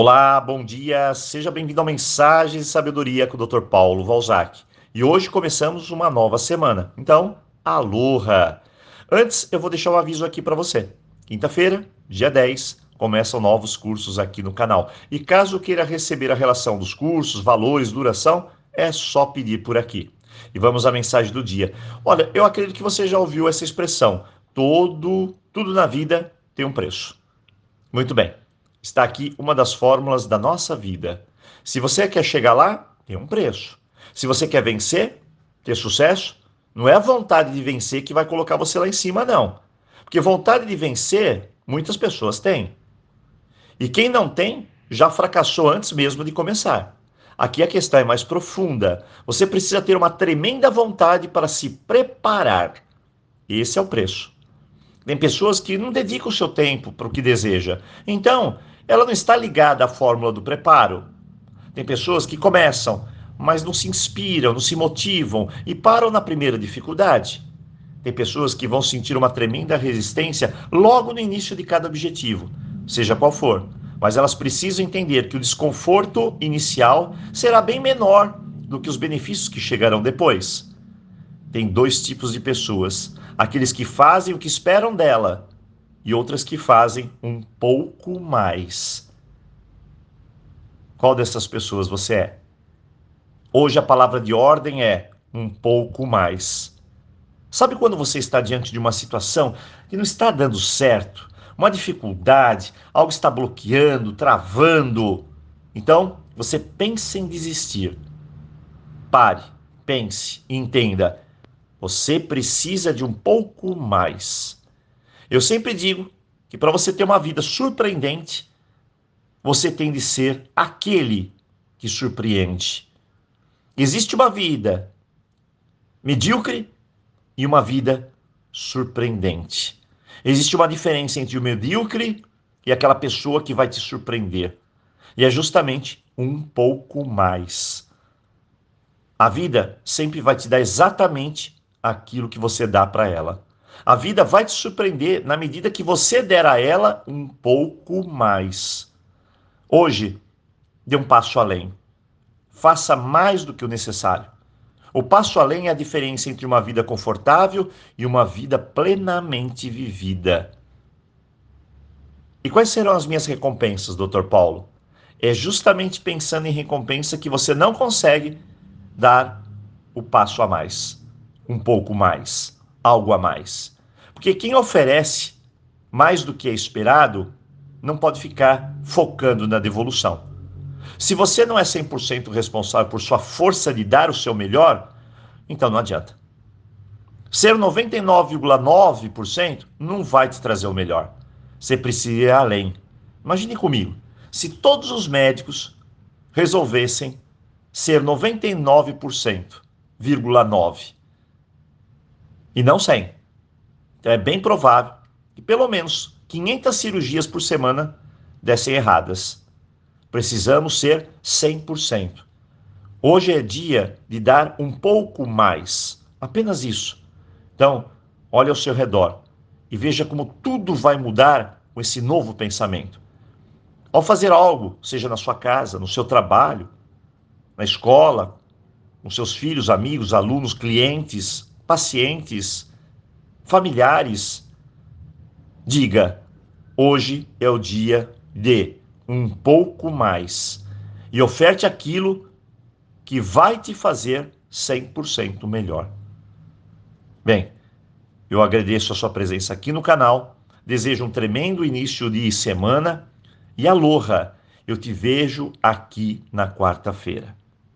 Olá, bom dia, seja bem-vindo ao Mensagem de Sabedoria com o Dr. Paulo Valzac. E hoje começamos uma nova semana. Então, aloha! Antes, eu vou deixar um aviso aqui para você. Quinta-feira, dia 10, começam novos cursos aqui no canal. E caso queira receber a relação dos cursos, valores, duração, é só pedir por aqui. E vamos à mensagem do dia. Olha, eu acredito que você já ouviu essa expressão: todo, tudo na vida tem um preço. Muito bem. Está aqui uma das fórmulas da nossa vida. Se você quer chegar lá, tem um preço. Se você quer vencer, ter sucesso, não é a vontade de vencer que vai colocar você lá em cima, não. Porque vontade de vencer, muitas pessoas têm. E quem não tem, já fracassou antes mesmo de começar. Aqui a questão é mais profunda. Você precisa ter uma tremenda vontade para se preparar. Esse é o preço. Tem pessoas que não dedicam o seu tempo para o que deseja. Então, ela não está ligada à fórmula do preparo. Tem pessoas que começam, mas não se inspiram, não se motivam e param na primeira dificuldade. Tem pessoas que vão sentir uma tremenda resistência logo no início de cada objetivo, seja qual for. Mas elas precisam entender que o desconforto inicial será bem menor do que os benefícios que chegarão depois. Tem dois tipos de pessoas: aqueles que fazem o que esperam dela e outras que fazem um pouco mais. Qual dessas pessoas você é? Hoje a palavra de ordem é um pouco mais. Sabe quando você está diante de uma situação que não está dando certo, uma dificuldade, algo está bloqueando, travando? Então, você pensa em desistir. Pare, pense entenda. Você precisa de um pouco mais. Eu sempre digo que para você ter uma vida surpreendente, você tem de ser aquele que surpreende. Existe uma vida medíocre e uma vida surpreendente. Existe uma diferença entre o medíocre e aquela pessoa que vai te surpreender. E é justamente um pouco mais. A vida sempre vai te dar exatamente aquilo que você dá para ela. A vida vai te surpreender na medida que você der a ela um pouco mais. Hoje, dê um passo além. Faça mais do que o necessário. O passo além é a diferença entre uma vida confortável e uma vida plenamente vivida. E quais serão as minhas recompensas, Dr. Paulo? É justamente pensando em recompensa que você não consegue dar o passo a mais, um pouco mais algo a mais. Porque quem oferece mais do que é esperado não pode ficar focando na devolução. Se você não é 100% responsável por sua força de dar o seu melhor, então não adianta. Ser 99,9% não vai te trazer o melhor. Você precisa ir além. Imagine comigo, se todos os médicos resolvessem ser 99,9%, e não 100. Então é bem provável que pelo menos 500 cirurgias por semana dessem erradas. Precisamos ser 100%. Hoje é dia de dar um pouco mais, apenas isso. Então, olhe ao seu redor e veja como tudo vai mudar com esse novo pensamento. Ao fazer algo, seja na sua casa, no seu trabalho, na escola, com seus filhos, amigos, alunos, clientes, pacientes, familiares. Diga: hoje é o dia de um pouco mais e oferte aquilo que vai te fazer 100% melhor. Bem, eu agradeço a sua presença aqui no canal, desejo um tremendo início de semana e aloha! Eu te vejo aqui na quarta-feira.